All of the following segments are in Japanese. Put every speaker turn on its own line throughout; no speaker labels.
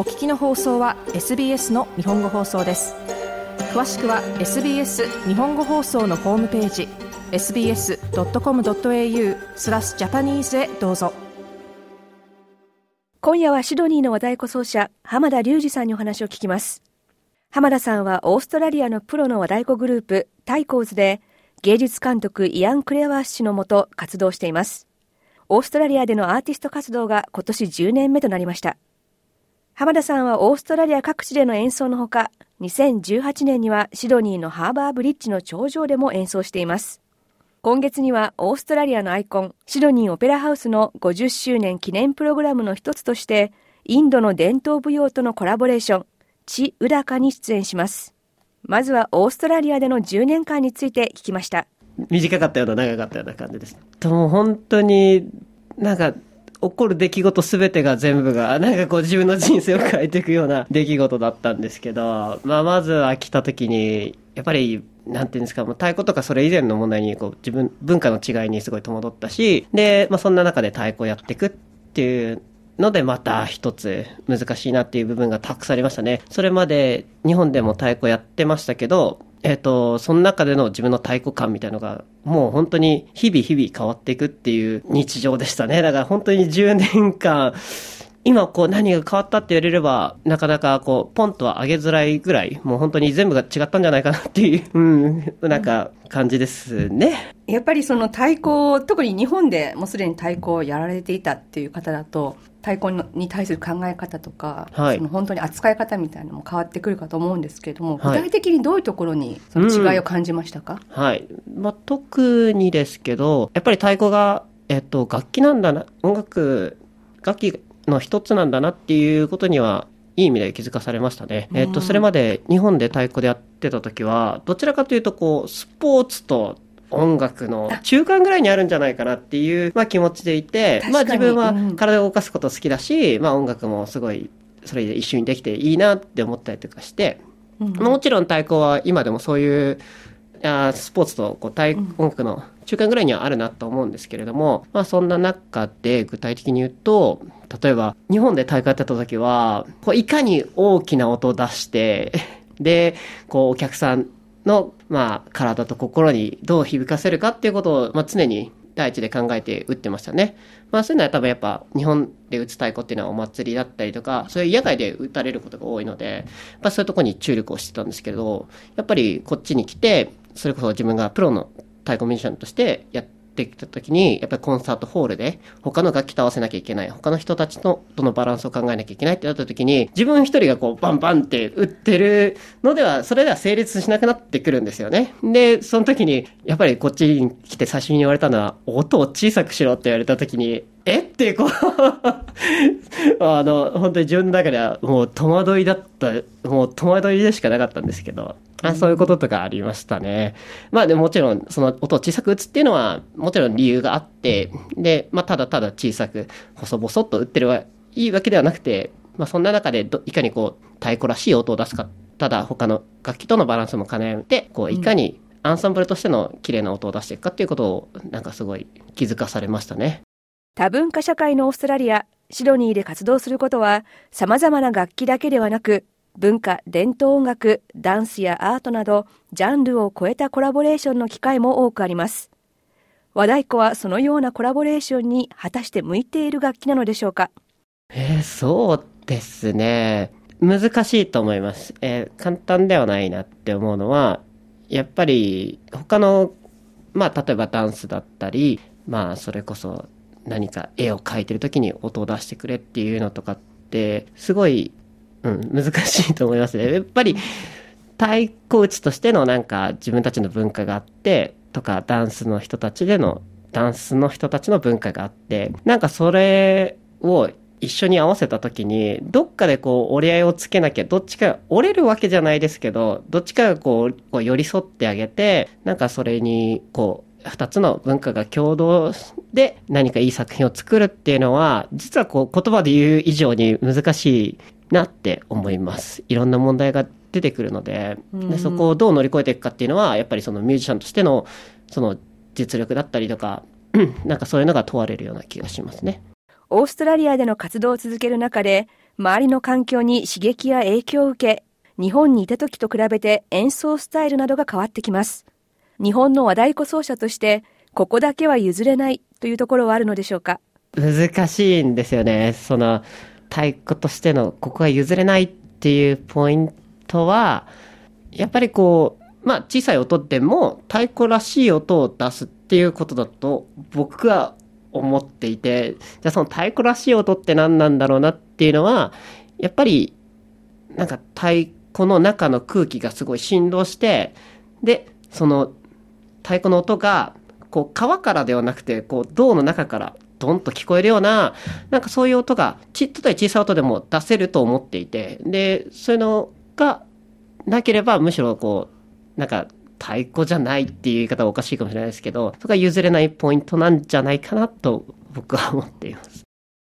お聞きの放送は SBS の日本語放送です詳しくは SBS 日本語放送のホームページ sbs.com.au スラスジャパニーズへどうぞ今夜はシドニーの和太鼓奏者浜田隆二さんにお話を聞きます浜田さんはオーストラリアのプロの和太鼓グループタイコーズで芸術監督イアン・クレワー氏のもと活動していますオーストラリアでのアーティスト活動が今年10年目となりました浜田さんはオーストラリア各地での演奏のほか、2018年にはシドニーのハーバーブリッジの頂上でも演奏しています。今月にはオーストラリアのアイコン、シドニーオペラハウスの50周年記念プログラムの一つとして、インドの伝統舞踊とのコラボレーション、チ・ウダカに出演します。まずはオーストラリアでの10年間について聞きました。
短かったような長かったような感じです。本当になんか起こる出来事全てが全部が、なんかこう自分の人生を変えていくような出来事だったんですけど、まあまずは来た時に、やっぱり、なんていうんですか、もう太鼓とかそれ以前の問題に、こう自分、文化の違いにすごい戸惑ったし、で、まあそんな中で太鼓やっていくっていうので、また一つ難しいなっていう部分がたくさんありましたね。それまで日本でも太鼓やってましたけど、えっ、ー、と、その中での自分の太鼓感みたいのが、もう本当に日々日々変わっていくっていう日常でしたね。だから本当に10年間、今こう何が変わったって言われれば、なかなかこう、ポンとは上げづらいぐらい、もう本当に全部が違ったんじゃないかなっていう、うん、なんか感じですね。
やっぱりその太鼓、特に日本でもうすでに太鼓をやられていたっていう方だと、太鼓に対する考え方とか、はい、その本当に扱い方みたいなのも変わってくるかと思うんですけれども、はい、具体的にどういうところにその違いを感じましたか、
うん、はい。まあ、特にですけど、やっぱり太鼓が、えっと、楽器なんだな、音楽、楽器の一つなんだなっていうことにはいい意味で気づかされましたね。えっと、それまで日本で太鼓でやってた時は、どちらかというと、こう、スポーツと音楽の中間ぐらいにあるんじゃないかなっていう、まあ、気持ちでいて、まあ自分は体を動かすこと好きだし、うん、まあ音楽もすごい、それで一緒にできていいなって思ったりとかして、うん、もちろん太鼓は今でもそういう、あスポーツとこう対音楽の中間ぐらいにはあるなと思うんですけれども、まあそんな中で具体的に言うと、例えば日本で大会やった時は、こういかに大きな音を出して、で、こうお客さんの、まあ、体と心にどう響かせるかっていうことを、まあ、常に第一で考えて打ってましたね。まあそういうのは多分やっぱ日本で打つ太鼓っていうのはお祭りだったりとか、そういう野外で打たれることが多いので、まそういうとこに注力をしてたんですけれど、やっぱりこっちに来て、それこそ自分がプロの太鼓ミュージシャンとしてやってきた時にやっぱりコンサートホールで他の楽器と合わせなきゃいけない他の人たちととのバランスを考えなきゃいけないってなった時に自分一人がこうバンバンって打ってるのではそれでは成立しなくなってくるんですよねでその時にやっぱりこっちに来て最初に言われたのは音を小さくしろって言われた時にえってこう あの、本当に自分の中ではもう戸惑いだった、もう戸惑いでしかなかったんですけど、あそういうこととかありましたね。まあでももちろん、その音を小さく打つっていうのは、もちろん理由があって、で、まあただただ小さく、細々と打ってるはいいわけではなくて、まあそんな中でいかにこう、太鼓らしい音を出すか、ただ他の楽器とのバランスも兼ね合て、こう、いかに、アンサンブルとしての綺麗な音を出していくかっていうことをなんかすごい気づかされましたね。
多文化社会のオーストラリアシドニーで活動することはさまざまな楽器だけではなく文化伝統音楽ダンスやアートなどジャンルを超えたコラボレーションの機会も多くあります和太鼓はそのようなコラボレーションに果たして向いている楽器なのでしょうかえ
ー、そうですね難しいと思います、えー、簡単ではないなって思うのはやっぱり他のまあ例えばダンスだったりまあそれこそ何か絵を描いてる時に音を出してくれっていうのとかってすごい、うん、難しいと思いますね。やっぱり太鼓打ちとしてのなんか自分たちの文化があってとかダンスの人たちでのダンスの人たちの文化があってなんかそれを一緒に合わせた時にどっかでこう折り合いをつけなきゃどっちか折れるわけじゃないですけどどっちかがこう寄り添ってあげてなんかそれにこう2つの文化が共同で何かいい作品を作るっていうのは、実はこう言葉で言う以上に難しいなって思います。いろんな問題が出てくるので、でそこをどう乗り越えていくかっていうのは、やっぱりそのミュージシャンとしての、その実力だったりとか、なんかそういうのが問われるような気がしますね。
オーストラリアでの活動を続ける中で、周りの環境に刺激や影響を受け、日本にいた時と比べて演奏スタイルなどが変わってきます。日本の和太鼓奏者としてここだけは譲れないというところはあるのでしょうか
難しいんですよね。その、太鼓としてのここは譲れないっていうポイントは、やっぱりこう、まあ小さい音でも太鼓らしい音を出すっていうことだと僕は思っていて、じゃあその太鼓らしい音って何なんだろうなっていうのは、やっぱりなんか太鼓の中の空気がすごい振動して、で、その太鼓の音がこう川からではなくて、こう銅の中からドンと聞こえるような、なんかそういう音が、ち、っとば小さい音でも出せると思っていて、で、そういうのがなければ、むしろこう、なんか太鼓じゃないっていう言い方はおかしいかもしれないですけど、そこが譲れないポイントなんじゃないかなと僕は思っています。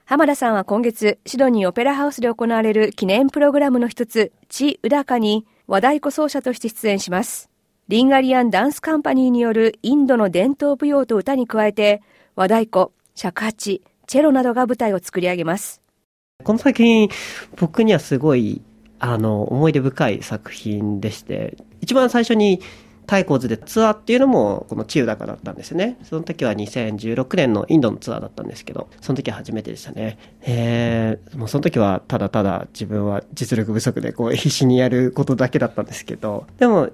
浜田さんは今月、シドニーオペラハウスで行われる記念プログラムの一つ、地浦かに和太鼓奏者として出演します。リンガリアンダンスカンパニーによるインドの伝統舞踊と歌に加えて、和太鼓、尺八、チェロなどが舞台を作り上げます。
この
作
品、僕にはすごい、あの、思い出深い作品でして、一番最初に太鼓図でツアーっていうのも、この千代高だったんですね。その時は2016年のインドのツアーだったんですけど、その時は初めてでしたね。えー、もうその時はただただ自分は実力不足でこう必死にやることだけだったんですけど、でも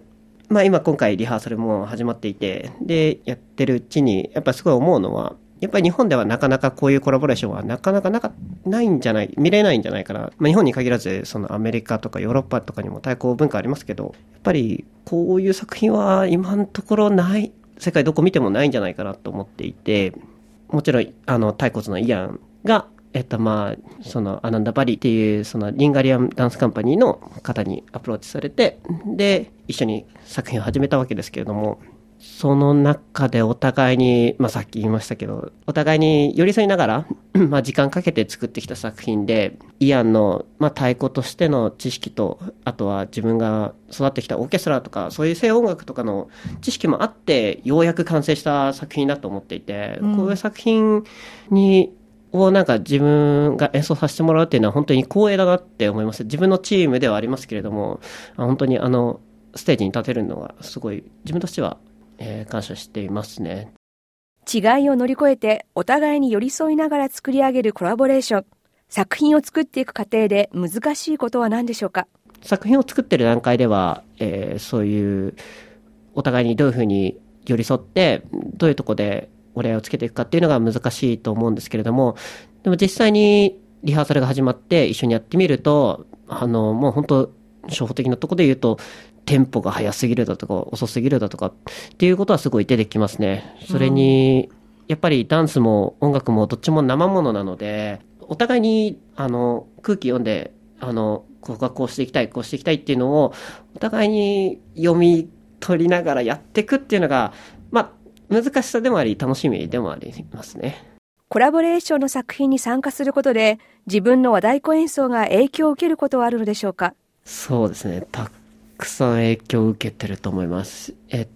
まあ今今回リハーサルも始まっていて、で、やってるうちに、やっぱすごい思うのは、やっぱり日本ではなかなかこういうコラボレーションはなかなかなかないんじゃない、見れないんじゃないかな。まあ、日本に限らず、そのアメリカとかヨーロッパとかにも対抗文化ありますけど、やっぱりこういう作品は今のところない、世界どこ見てもないんじゃないかなと思っていて、もちろん、あの、太骨のイアンがえっとまあ、そのアナンダ・バリっていうそのリンガリアンダンスカンパニーの方にアプローチされてで一緒に作品を始めたわけですけれどもその中でお互いに、まあ、さっき言いましたけどお互いに寄り添いながら、まあ、時間かけて作ってきた作品でイアンの、まあ、太鼓としての知識とあとは自分が育ってきたオーケストラとかそういう西洋音楽とかの知識もあってようやく完成した作品だと思っていて、こういう作品にをなんか自分が演奏させてもらうっていうのは本当に光栄だなって思います。自分のチームではありますけれども、本当にあの、ステージに立てるのがすごい自分としては、えー、感謝していますね。
違いを乗り越えてお互いに寄り添いながら作り上げるコラボレーション。作品を作っていく過程で難しいことは何でしょうか
作品を作ってる段階では、えー、そういうお互いにどういうふうに寄り添ってどういうとこで折り合いをつけていくかっていうのが難しいと思うんですけれども、でも実際にリハーサルが始まって一緒にやってみると、あの、もう本当、初歩的なとこで言うと、テンポが速すぎるだとか、遅すぎるだとかっていうことはすごい出てきますね。それに、やっぱりダンスも音楽もどっちも生ものなので、お互いに、あの、空気読んで、あの、ここがこうしていきたい、こうしていきたいっていうのを、お互いに読み取りながらやっていくっていうのが、難しさでもあり楽しみでもありますね。
コラボレーションの作品に参加することで自分の和太鼓演奏が影響を受けることはあるのでしょうか
そうですねたくさん影響を受けてると思いますえ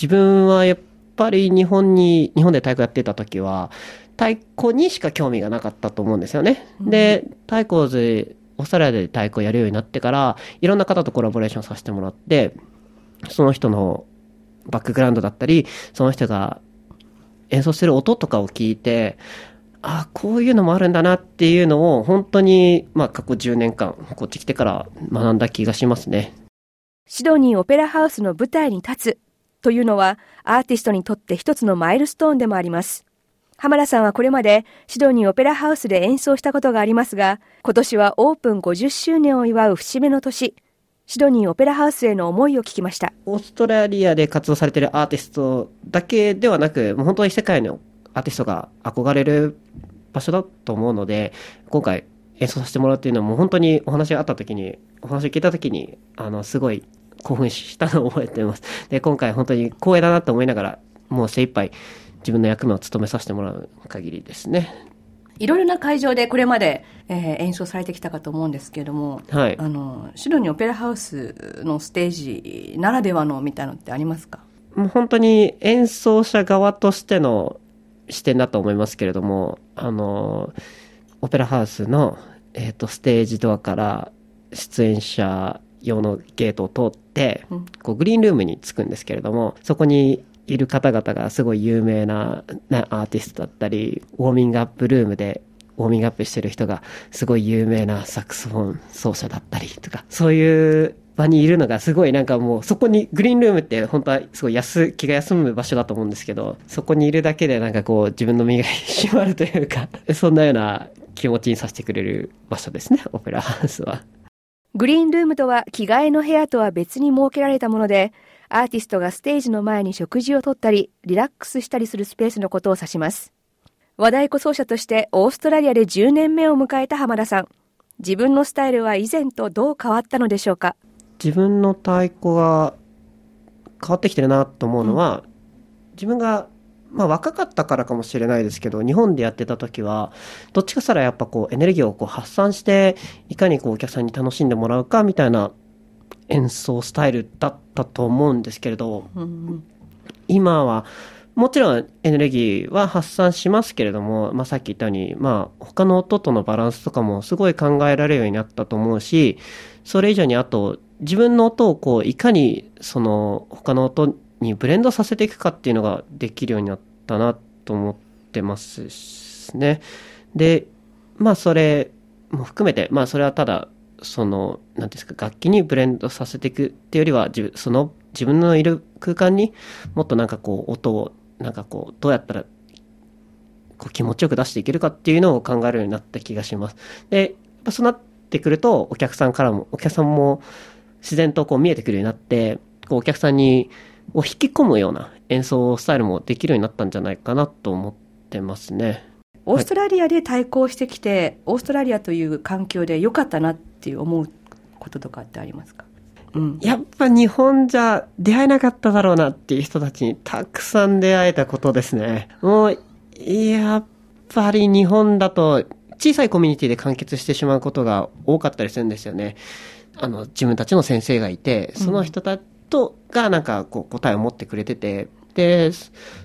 自分はやっぱり日本に日本で太鼓やってた時は太鼓にしか興味がなかったと思うんですよね、うん、で太鼓でオーストラリアで太鼓やるようになってからいろんな方とコラボレーションさせてもらってその人のバックグラウンドだったり、その人が演奏してる音とかを聞いて、あこういうのもあるんだなっていうのを本当に、まあ、過去10年間こっち来てから学んだ気がしますね
シドニーオペラハウスの舞台に立つというのはアーティストにとって一つのマイルストーンでもあります浜田さんはこれまでシドニーオペラハウスで演奏したことがありますが今年はオープン50周年を祝う節目の年シドニーオペラハウスへの思いを聞きました。
オーストラリアで活動されてるアーティストだけではなく、もう本当に世界のアーティストが憧れる場所だと思うので、今回演奏させてもらうっていうのも本当にお話があった時に、お話を聞いた時に、あの、すごい興奮したのを覚えてます。で、今回本当に光栄だなと思いながら、もう精一杯自分の役目を務めさせてもらう限りですね。
いろいろな会場でこれまで、えー、演奏されてきたかと思うんですけれども、はい、あのシドニーオペラハウスのステージならではのみたいなのってありますか
も
う
本当に演奏者側としての視点だと思いますけれどもあのオペラハウスの、えーと、ステージドアから出演者用のゲートを通って、こうグリーンルームに着くんですけれどもそこにいる方々がすごい有名なアーティストだったり、ウォーミングアップルームでウォーミングアップしてる人がすごい有名なサクソフォン奏者だったりとか、そういう場にいるのがすごいなんかもうそこにグリーンルームって本当はすごい気が休む場所だと思うんですけどそこにいるだけでなんかこう自分の身が締まるというか そんなような気持ちにさせてくれる場所ですねオペラハウスは。
グリーンルームとは着替えの部屋とは別に設けられたものでアーティストがステージの前に食事をとったり、リラックスしたりするスペースのことを指します。和太鼓奏者としてオーストラリアで10年目を迎えた浜田さん。自分のスタイルは以前とどう変わったのでしょうか
自分の太鼓が変わってきてるなと思うのは、うん、自分が、まあ、若かったからかもしれないですけど日本でやってた時はどっちかしたらやっぱこうエネルギーをこう発散していかにこうお客さんに楽しんでもらうかみたいな演奏スタイルだったと思うんですけれど、うん、今はもちろんエネルギーは発散しますけれども、まあ、さっき言ったように、まあ、他の音とのバランスとかもすごい考えられるようになったと思うしそれ以上にあと自分の音をこういかにその他の音にブレンドさせていくかっていうのができるようになったなと思ってますね。でまあそれも含めてまあそれはただその、なんですか、楽器にブレンドさせていくっていうよりは、自その自分のいる空間にもっとなんかこう、音を、なんかこう、どうやったら、こう気持ちよく出していけるかっていうのを考えるようになった気がします。で、やっぱそうなってくると、お客さんからも、お客さんも自然とこう見えてくるようになって、こうお客さんに、を引き込むような演奏スタイルもできるようになったんじゃないかなと思ってますね。
オーストラリアで対抗してきて、はい、オーストラリアという環境で良かったなっていう思うこととかってありますか、
うん、やっぱ日本じゃ出会えなかっただろうなっていう人たちにたくさん出会えたことですね。もう、やっぱり日本だと小さいコミュニティで完結してしまうことが多かったりするんですよね。あの、自分たちの先生がいて、その人たちとがなんかこう答えを持ってくれてて、で、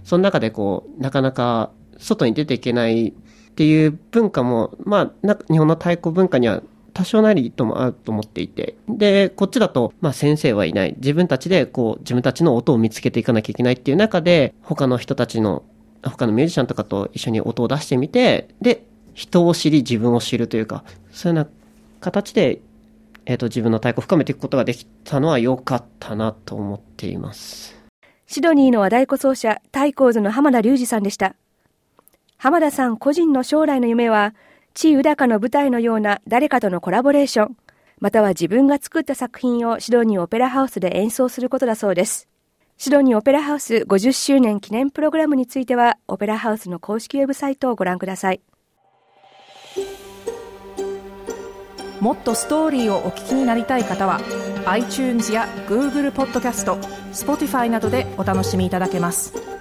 その中でこう、なかなか外に出ていけないっていう文化も、まあ、日本の太鼓文化には多少なりともあると思っていて。で、こっちだと、まあ先生はいない。自分たちで、こう、自分たちの音を見つけていかなきゃいけないっていう中で、他の人たちの、他のミュージシャンとかと一緒に音を出してみて、で、人を知り自分を知るというか、そういうような形で、えっ、ー、と、自分の太鼓を深めていくことができたのは良かったなと思っています。
シドニーの和太鼓奏者、太鼓図の浜田隆二さんでした。浜田さん個人の将来の夢は、地位高かの舞台のような誰かとのコラボレーション、または自分が作った作品をシドニーオペラハウスで演奏することだそうです。シドニーオペラハウス50周年記念プログラムについては、オペラハウスの公式ウェブサイトをご覧ください。もっとストーリーをお聞きになりたい方は、iTunes や Google ポッドキャスト、Spotify などでお楽しみいただけます。